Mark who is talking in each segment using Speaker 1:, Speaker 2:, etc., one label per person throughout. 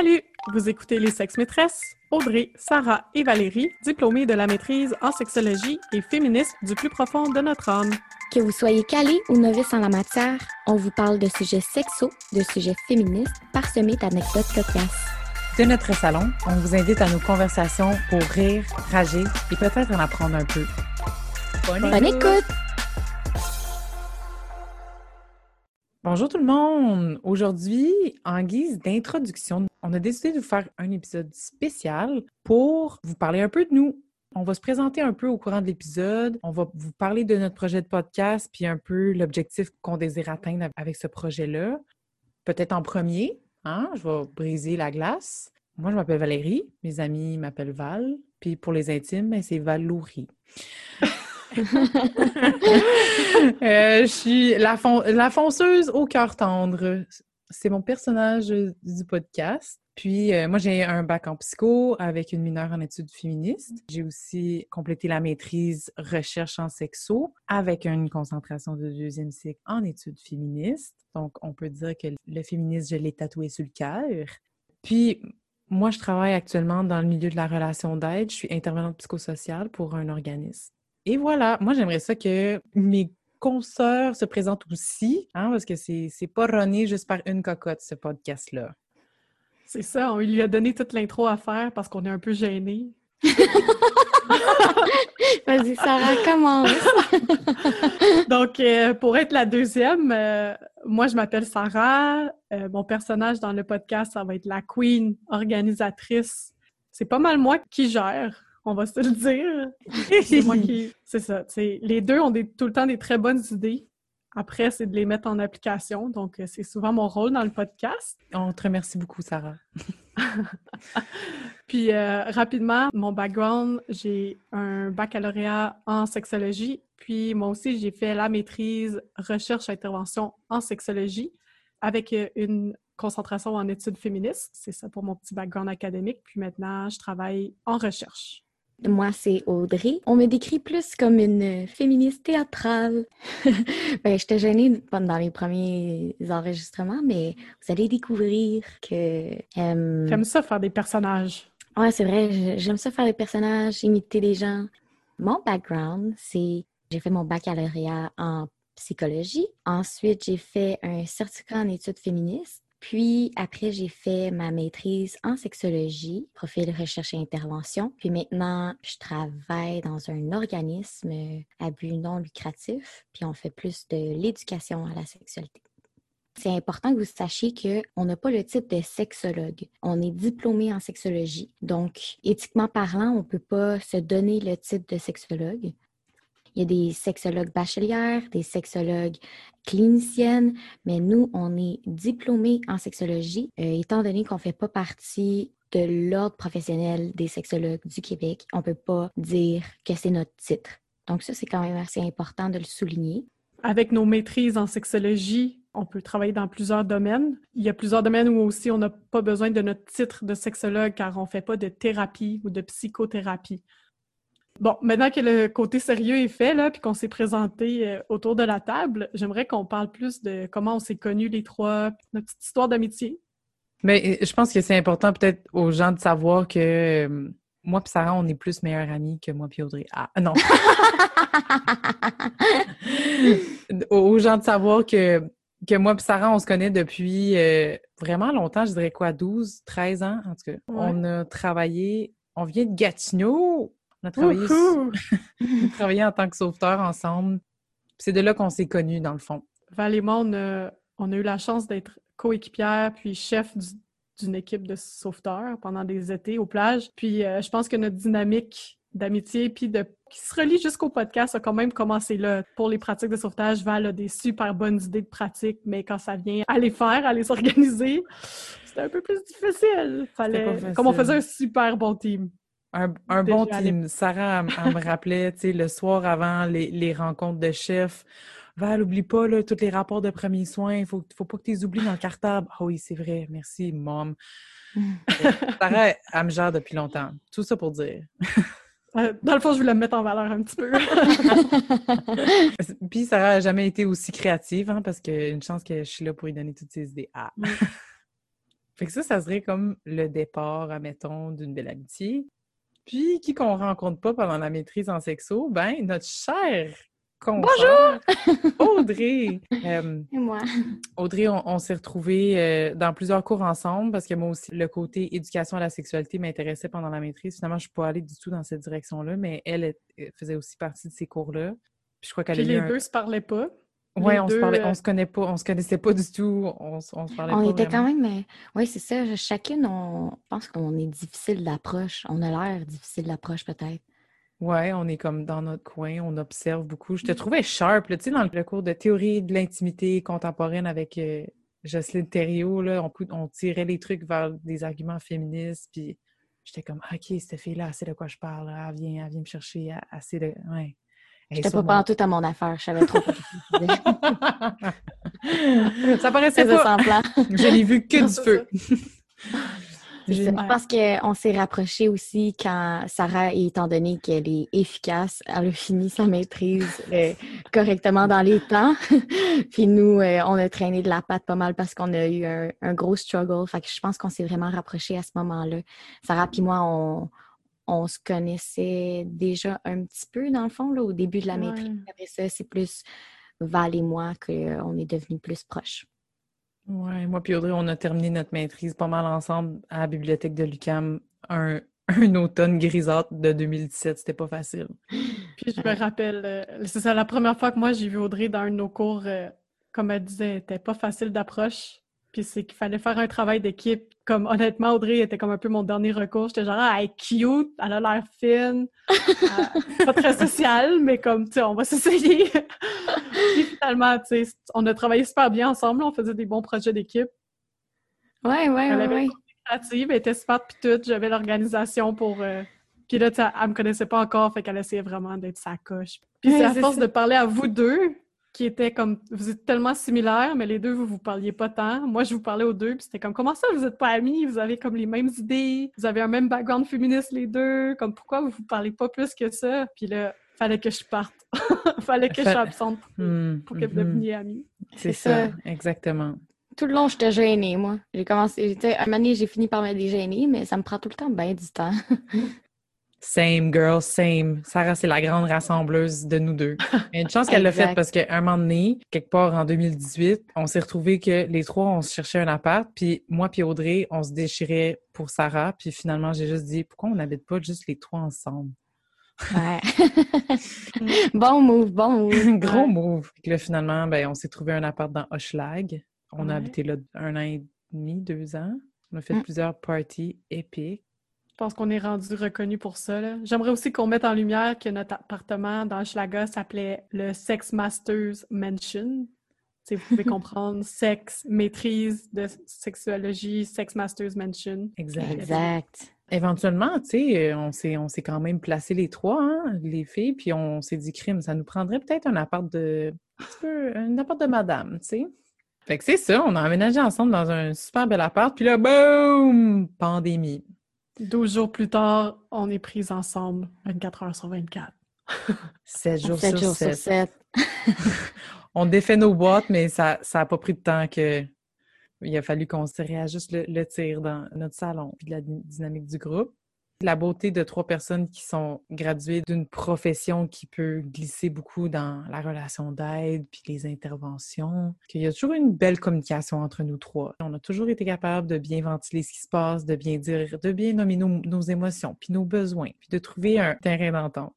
Speaker 1: Salut! Vous écoutez Les Sexes Maîtresses, Audrey, Sarah et Valérie, diplômées de la maîtrise en sexologie et féministes du plus profond de notre âme.
Speaker 2: Que vous soyez calé ou novice en la matière, on vous parle de sujets sexos, de sujets féministes, parsemés d'anecdotes cocasses.
Speaker 3: De notre salon, on vous invite à nos conversations pour rire, rager et peut-être en apprendre un peu.
Speaker 2: Bonne, écoute!
Speaker 3: Bonjour tout le monde! Aujourd'hui, en guise d'introduction, on a décidé de vous faire un épisode spécial pour vous parler un peu de nous. On va se présenter un peu au courant de l'épisode. On va vous parler de notre projet de podcast, puis un peu l'objectif qu'on désire atteindre avec ce projet-là. Peut-être en premier, hein? je vais briser la glace. Moi, je m'appelle Valérie. Mes amis m'appellent Val. Puis pour les intimes, ben, c'est Valourie. Euh, je suis la, fonceuse au cœur tendre. C'est mon personnage du podcast. Puis euh, moi, j'ai un bac en psycho avec une mineure en études féministes. J'ai aussi complété la maîtrise recherche en sexo avec une concentration de deuxième cycle en études féministes. Donc, on peut dire que le féminisme, je l'ai tatoué sur le cœur. Puis, moi, je travaille actuellement dans le milieu de la relation d'aide. Je suis intervenante psychosociale pour un organisme. Et voilà, moi j'aimerais ça que mes consoeurs se présentent aussi, hein, parce que c'est pas runné juste par une cocotte, ce podcast-là.
Speaker 1: C'est ça, on lui a donné toute l'intro à faire parce qu'on est un peu gênés.
Speaker 2: Vas-y, Sarah, commence.
Speaker 1: Donc, euh, pour être la deuxième, euh, moi, je m'appelle Sarah. Euh, mon personnage dans le podcast, ça va être la queen organisatrice. C'est pas mal moi qui gère on va se le dire. c'est moi qui. C'est ça. Les deux ont tout le temps des très bonnes idées. Après, c'est de les mettre en application. Donc, euh, c'est souvent mon rôle dans le podcast.
Speaker 3: On te remercie beaucoup, Sarah.
Speaker 1: Puis, euh, rapidement, mon background, j'ai un baccalauréat en sexologie. Puis, moi aussi, j'ai fait la maîtrise recherche-intervention en sexologie avec euh, une concentration en études féministes. C'est ça pour mon petit background académique. Puis maintenant, je travaille en recherche.
Speaker 2: Moi, c'est Audrey. On me décrit plus comme une féministe théâtrale. ben, j'étais gênée dans les premiers enregistrements, mais vous allez découvrir que...
Speaker 1: Euh... J'aime ça faire des personnages.
Speaker 2: Ouais, c'est vrai. J'aime ça faire des personnages, imiter des gens. Mon background, c'est... J'ai fait mon baccalauréat en psychologie. Ensuite, j'ai fait un certificat en études féministes. Puis après, j'ai fait ma maîtrise en sexologie, profil recherche et intervention. Puis maintenant, je travaille dans un organisme à but non lucratif, puis on fait plus de l'éducation à la sexualité. C'est important que vous sachiez qu'on n'a pas le titre de sexologue. On est diplômé en sexologie. Donc, éthiquement parlant, on ne peut pas se donner le titre de sexologue. Il y a des sexologues bachelières, des sexologues cliniciennes, mais nous, on est diplômés en sexologie, euh, étant donné qu'on ne fait pas partie de l'ordre professionnel des sexologues du Québec. On ne peut pas dire que c'est notre titre. Donc ça, c'est quand même assez important de le souligner.
Speaker 1: Avec nos maîtrises en sexologie, on peut travailler dans plusieurs domaines. Il y a plusieurs domaines où aussi on n'a pas besoin de notre titre de sexologue car on ne fait pas de thérapie ou de psychothérapie. Bon, maintenant que le côté sérieux est fait, là, puis qu'on s'est présenté euh, autour de la table, j'aimerais qu'on parle plus de comment on s'est connus les trois, notre petite histoire d'amitié.
Speaker 3: Mais euh, je pense que c'est important peut-être aux gens de savoir que euh, moi et Sarah, on est plus meilleures amies que moi et Audrey. Ah, non! aux gens de savoir que, que moi et Sarah, on se connaît depuis vraiment longtemps, je dirais quoi, 12, 13 ans en tout cas. On a travaillé, on vient de Gatineau, on a travaillé, en tant que sauveteur ensemble. C'est de là qu'on s'est connus, dans le fond.
Speaker 1: Val et moi, on a, eu la chance d'être coéquipière puis chef d'une équipe de sauveteurs pendant des étés aux plages. Puis euh, je pense que notre dynamique d'amitié puis de qui se relie jusqu'au podcast a quand même commencé là. Pour les pratiques de sauvetage, Val a des super bonnes idées de pratiques, mais quand ça vient à les faire, à les organiser, c'était un peu plus difficile. Fallait, comme on faisait un super bon team.
Speaker 3: Un, bon team. Sarah, elle, me rappelait, tu sais, le soir avant les, rencontres de chefs. Val, oublie pas, là, tous les rapports de premiers soins. Il faut, faut pas que tu les oublies dans le cartable. Ah oui, c'est vrai. Merci, mom. Sarah, elle me gère depuis longtemps. Tout ça pour dire.
Speaker 1: Euh, dans le fond, je voulais me mettre en valeur un petit peu.
Speaker 3: Puis Sarah n'a jamais été aussi créative, hein, parce qu'une chance que je suis là pour lui donner toutes ses idées. Ah. Fait que ça, ça serait comme le départ, admettons, d'une belle amitié. Puis, qui qu'on rencontre pas pendant la maîtrise en sexo, ben, notre chère
Speaker 2: Bonjour!
Speaker 3: Audrey! Euh,
Speaker 2: Et moi?
Speaker 3: Audrey, on, s'est retrouvés euh, dans plusieurs cours ensemble parce que moi aussi, le côté éducation à la sexualité m'intéressait pendant la maîtrise. Finalement, je ne suis pas allée du tout dans cette direction-là, mais elle, faisait aussi partie de ces cours-là.
Speaker 1: Puis je crois qu'elle les deux ne se parlaient pas.
Speaker 3: Oui, on se parlait, on euh, se connaît pas, on se connaissait pas du tout, on, se parlait
Speaker 2: on était
Speaker 3: quand
Speaker 2: même, oui, c'est ça. Chacune, on pense qu'on est difficile d'approche. On a l'air difficile d'approche peut-être.
Speaker 3: Ouais, on est comme dans notre coin, on observe beaucoup. Je te trouvais sharp, tu sais, dans le cours de théorie de l'intimité contemporaine avec euh, Jocelyne Thériault, là, on, on, tirait les trucs vers des arguments féministes, puis j'étais comme, OK, cette fille-là, elle sait de quoi je parle, elle vient, elle vient me chercher, assez de... Ouais.
Speaker 2: J'étais pas mon... tout à mon affaire, je savais trop
Speaker 3: Ça paraissait pas.
Speaker 2: semblant.
Speaker 3: Je l'ai vu que du feu.
Speaker 2: Je pense qu'on s'est rapproché aussi quand Sarah, étant donné qu'elle est efficace, elle a fini sa maîtrise euh, correctement dans les temps. Puis nous, euh, on a traîné de la patte pas mal parce qu'on a eu un, gros struggle. Fait que je pense qu'on s'est vraiment rapproché à ce moment-là. Sarah puis moi, on, se connaissait déjà un petit peu, dans le fond, là, au début de la maîtrise. Après ça, c'est plus Val et moi qu'on est devenus plus proches.
Speaker 3: Oui, moi puis Audrey, on a terminé notre maîtrise pas mal ensemble à la bibliothèque de l'UCAM un, un automne grisâtre de 2017. C'était pas facile.
Speaker 1: Puis je me rappelle, euh, c'est ça la première fois que moi j'ai vu Audrey dans un de nos cours, euh, comme elle disait, c'était pas facile d'approche. Puis c'est qu'il fallait faire un travail d'équipe. Comme honnêtement, Audrey était comme un peu mon dernier recours. J'étais genre, ah, elle est cute, elle a l'air fine, pas très sociale, mais comme, tu sais, on va s'essayer. Puis finalement, tu sais, on a travaillé super bien ensemble. On faisait des bons projets d'équipe.
Speaker 2: Ouais, ouais, ouais. ouais.
Speaker 1: créative, elle était smart, puis tout. J'avais l'organisation pour. Euh, puis là, elle me connaissait pas encore, fait qu'elle essayait vraiment d'être sa coche. Puis c'est à force de parler à vous deux qui était comme vous êtes tellement similaires, mais les deux, vous vous parliez pas tant. Moi, je vous parlais aux deux, puis c'était comme comment ça, vous êtes pas amis, vous avez comme les mêmes idées, vous avez un même background féministe les deux, comme pourquoi vous vous parlez pas plus que ça? Puis là, fallait que je parte. fallait que je sois absente pour, hmm, que vous hmm. deveniez amis.
Speaker 3: C'est ça, exactement.
Speaker 2: Tout le long, j'étais gênée, moi. J'ai commencé, à un moment donné, j'ai fini par me dégêner, mais ça me prend tout le temps bien du temps.
Speaker 3: Same girl, same. Sarah, c'est la grande rassembleuse de nous deux. une chance qu'elle l'a fait parce qu'à un moment donné, quelque part en 2018, on s'est retrouvés que les trois, on se cherchait un appart, puis moi puis Audrey, on se déchirait pour Sarah, puis finalement, j'ai juste dit, pourquoi on n'habite pas juste les trois ensemble?
Speaker 2: Ouais. bon move, bon move.
Speaker 3: Gros move. Puis là, finalement, ben, on s'est trouvé un appart dans Hochelag. On a habité là un an et demi, deux ans. On a fait mm. plusieurs parties épiques.
Speaker 1: Je pense qu'on est rendu reconnu pour ça. J'aimerais aussi qu'on mette en lumière que notre appartement dans Schlaga s'appelait le Sex Masters Mansion. vous pouvez comprendre sexe, maîtrise de sexuologie, Sex Masters Mansion.
Speaker 3: Exact. exact. Éventuellement, tu sais, on s'est, on s'est quand même placé les trois, hein, les filles, puis on s'est dit, crime, ça nous prendrait peut-être un appart de, un, peu, un appart de madame, tu sais. Fait que c'est ça, on a aménagé ensemble dans un super bel appart, puis là, boum, pandémie.
Speaker 1: 12 jours plus tard, on est pris ensemble 24 heures sur 24.
Speaker 3: 7 jours, sur, 7. on défait nos boîtes, mais ça n'a pas pris de temps que il a fallu qu'on se réajuste le, le tir dans notre salon, puis de la dynamique du groupe la beauté de trois personnes qui sont graduées d'une profession qui peut glisser beaucoup dans la relation d'aide puis les interventions, qu'il y a toujours une belle communication entre nous trois. On a toujours été capable de bien ventiler ce qui se passe, de bien dire, de bien nommer nos, nos émotions puis nos besoins, puis de trouver un terrain d'entente.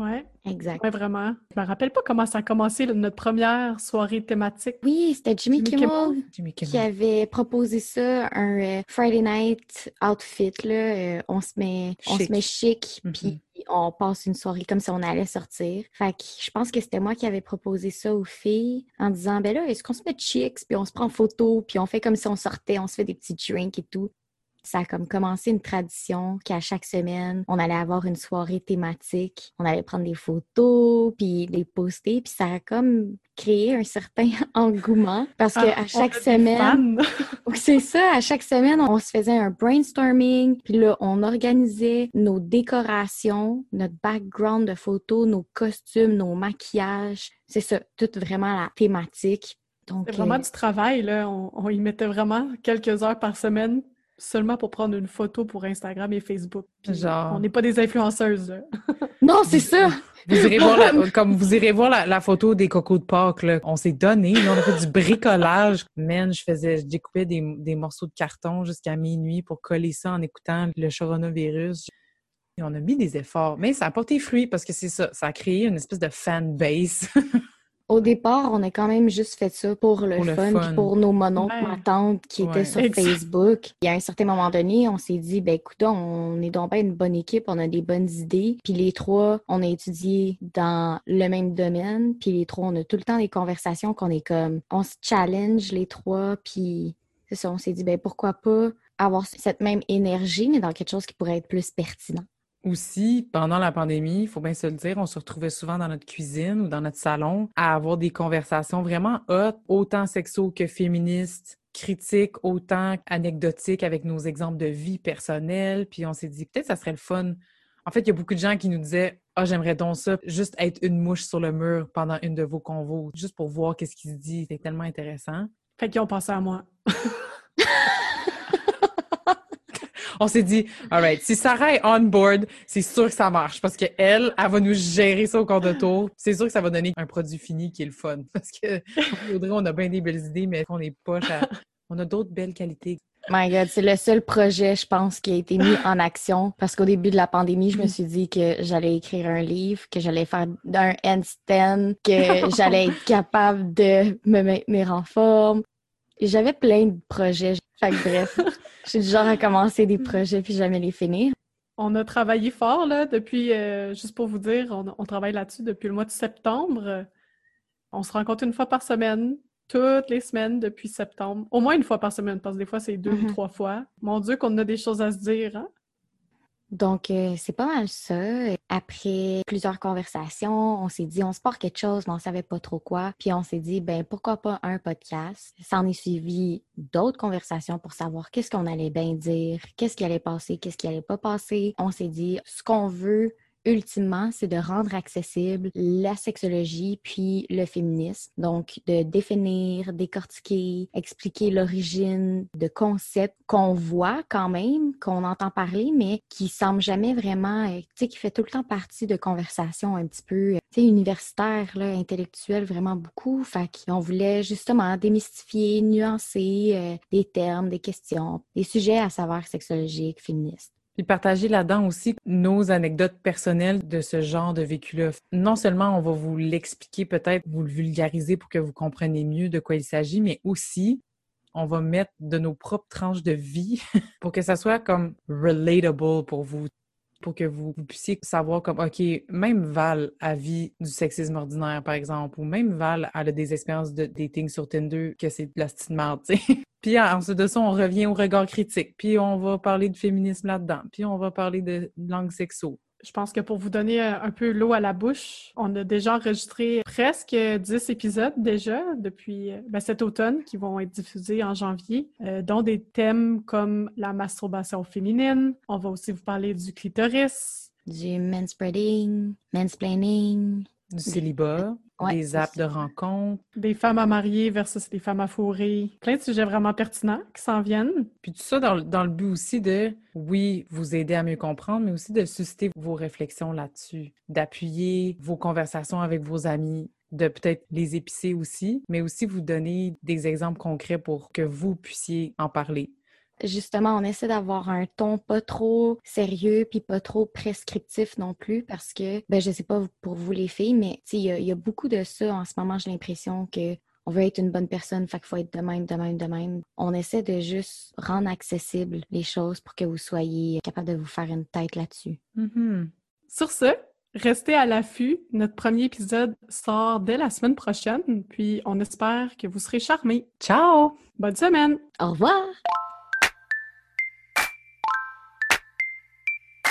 Speaker 1: Ouais.
Speaker 2: Exact.
Speaker 1: Ouais, vraiment. Je me rappelle pas comment ça a commencé notre première soirée thématique.
Speaker 2: Oui, c'était Jimmy, Kimmel, qui avait proposé ça, un euh, Friday night outfit. Là. Euh, on se met chic, on se met chic mm-hmm. puis on passe une soirée comme si on allait sortir. Fait que je pense que c'était moi qui avais proposé ça aux filles en disant ben là, est-ce qu'on se met chic, puis on se prend en photo, puis on fait comme si on sortait, on se fait des petits drinks et tout. Ça a comme commencé une tradition qu'à chaque semaine, on allait avoir une soirée thématique. On allait prendre des photos, puis les poster, puis ça a comme créé un certain engouement parce que ah, à chaque semaine, c'est ça, à chaque semaine, on se faisait un brainstorming, puis là, on organisait nos décorations, notre background de photos, nos costumes, nos maquillages. C'est ça, tout vraiment la thématique Donc,
Speaker 1: C'est vraiment
Speaker 2: euh,
Speaker 1: du travail, là. On, on y mettait vraiment quelques heures par semaine seulement pour prendre une photo pour Instagram et Facebook. Puis
Speaker 3: Genre.
Speaker 1: On n'est pas des influenceuses, là.
Speaker 2: Non, c'est ça!
Speaker 3: Vous irez voir la, comme vous irez voir la, la photo des cocos de Pâques, là. On s'est donné, on a fait du bricolage. Man, je faisais, je découpais des, des morceaux de carton jusqu'à minuit pour coller ça en écoutant le coronavirus. Et on a mis des efforts, mais ça a porté fruit parce que c'est ça, ça a créé une espèce de fan base.
Speaker 2: Au départ, on a quand même juste fait ça pour le
Speaker 3: Pour le
Speaker 2: fun, pour nos mononcles,
Speaker 1: Ouais.
Speaker 2: ma tante qui étaient sur
Speaker 1: Exact.
Speaker 2: Facebook. Et à un certain moment donné, on s'est dit, ben écoute, on est donc bien une bonne équipe, on a des bonnes idées. Puis les trois, on a étudié dans le même domaine. Puis les trois, on a tout le temps des conversations qu'on est comme, on se challenge les trois. Puis c'est ça, on s'est dit, ben pourquoi pas avoir cette même énergie, mais dans quelque chose qui pourrait être plus pertinent.
Speaker 3: Aussi, pendant la pandémie, il faut bien se le dire, on se retrouvait souvent dans notre cuisine ou dans notre salon à avoir des conversations vraiment hot, autant sexo que féministes, critiques, autant anecdotiques avec nos exemples de vie personnelle. Puis on s'est dit, peut-être ça serait le fun. En fait, il y a beaucoup de gens qui nous disaient, ah, j'aimerais donc ça, juste être une mouche sur le mur pendant une de vos convos, juste pour voir qu'est-ce qui se dit. C'est tellement intéressant.
Speaker 1: Fait qu'ils ont pensé à moi.
Speaker 3: On s'est dit, all right, si Sarah est on board, c'est sûr que ça marche parce qu'elle, elle va nous gérer ça au cours de tour. C'est sûr que ça va donner un produit fini qui est le fun. Parce que Audrey, on a bien des belles idées, mais on est poche à... On a d'autres belles qualités.
Speaker 2: My God, c'est le seul projet, je pense, qui a été mis en action parce qu'au début de la pandémie, je me suis dit que j'allais écrire un livre, que j'allais faire un handstand, que j'allais être capable de me maintenir en forme. J'avais plein de projets. Fait que bref, suis du genre à commencer des projets puis jamais les finir.
Speaker 1: On a travaillé fort, là, depuis, euh, juste pour vous dire, on, on travaille là-dessus depuis le mois de septembre. On se rencontre une fois par semaine, toutes les semaines depuis septembre. Au moins une fois par semaine, parce que des fois, c'est deux ou
Speaker 2: Mhm.
Speaker 1: trois fois. Mon Dieu, qu'on a des choses à se dire, hein?
Speaker 2: Donc, euh, c'est pas mal ça. Après plusieurs conversations, on s'est dit, on se part quelque chose, mais on savait pas trop quoi. Puis on s'est dit, ben pourquoi pas un podcast? Ça en est suivi d'autres conversations pour savoir qu'est-ce qu'on allait bien dire, qu'est-ce qui allait passer, qu'est-ce qui allait pas passer. On s'est dit, ce qu'on veut ultimement, c'est de rendre accessible la sexologie puis le féminisme. Donc, de définir, décortiquer, expliquer l'origine de concepts qu'on voit quand même, qu'on entend parler, mais qui semblent jamais vraiment, euh, tu sais, qui fait tout le temps partie de conversations un petit peu, euh, tu sais, universitaires, intellectuelles, vraiment beaucoup. Fait qu'on voulait justement démystifier, nuancer euh, des termes, des questions, des sujets à savoir sexologiques, féministes.
Speaker 3: Puis partager là-dedans aussi nos anecdotes personnelles de ce genre de vécu-là. Non seulement on va vous l'expliquer, peut-être vous le vulgariser pour que vous compreniez mieux de quoi il s'agit, mais aussi on va mettre de nos propres tranches de vie pour que ça soit comme relatable pour vous, pour que vous, puissiez savoir comme, OK, même Val a vie du sexisme ordinaire, par exemple, ou même Val a des expériences de dating sur Tinder que c'est de la petite merde, tu sais. Puis ensuite de ça, on revient au regard critique. Puis on va parler de féminisme là-dedans. Puis on va parler de langue sexo.
Speaker 1: Je pense que pour vous donner euh, un peu l'eau à la bouche, on a déjà enregistré presque 10 épisodes déjà depuis euh, ben, cet automne qui vont être diffusés en janvier, euh, dont des thèmes comme la masturbation féminine. On va aussi vous parler du clitoris,
Speaker 2: Du manspreading, mansplaining.
Speaker 3: Du célibat,
Speaker 2: Ouais,
Speaker 3: des apps de rencontres.
Speaker 1: des femmes à marier versus des femmes à fourrer. Plein de sujets vraiment pertinents qui s'en viennent.
Speaker 3: Puis tout ça dans, le- dans le but aussi de, oui, vous aider à mieux comprendre, mais aussi de susciter vos réflexions là-dessus, d'appuyer vos conversations avec vos amis, de peut-être les épicer aussi, mais aussi vous donner des exemples concrets pour que vous puissiez en parler.
Speaker 2: Justement, on essaie d'avoir un ton pas trop sérieux puis pas trop prescriptif non plus parce que, ben, je sais pas pour vous les filles, mais tu sais, il y, a- il y a beaucoup de ça en ce moment. J'ai l'impression que on veut être une bonne personne, fait qu'il faut être de même, de même, de même. On essaie de juste rendre accessibles les choses pour que vous soyez capable de vous faire une tête là-dessus.
Speaker 3: Mhm.
Speaker 1: Sur ce, restez à l'affût. Notre premier épisode sort dès la semaine prochaine, puis on espère que vous serez charmés.
Speaker 3: Ciao!
Speaker 1: Bonne semaine!
Speaker 2: Au revoir!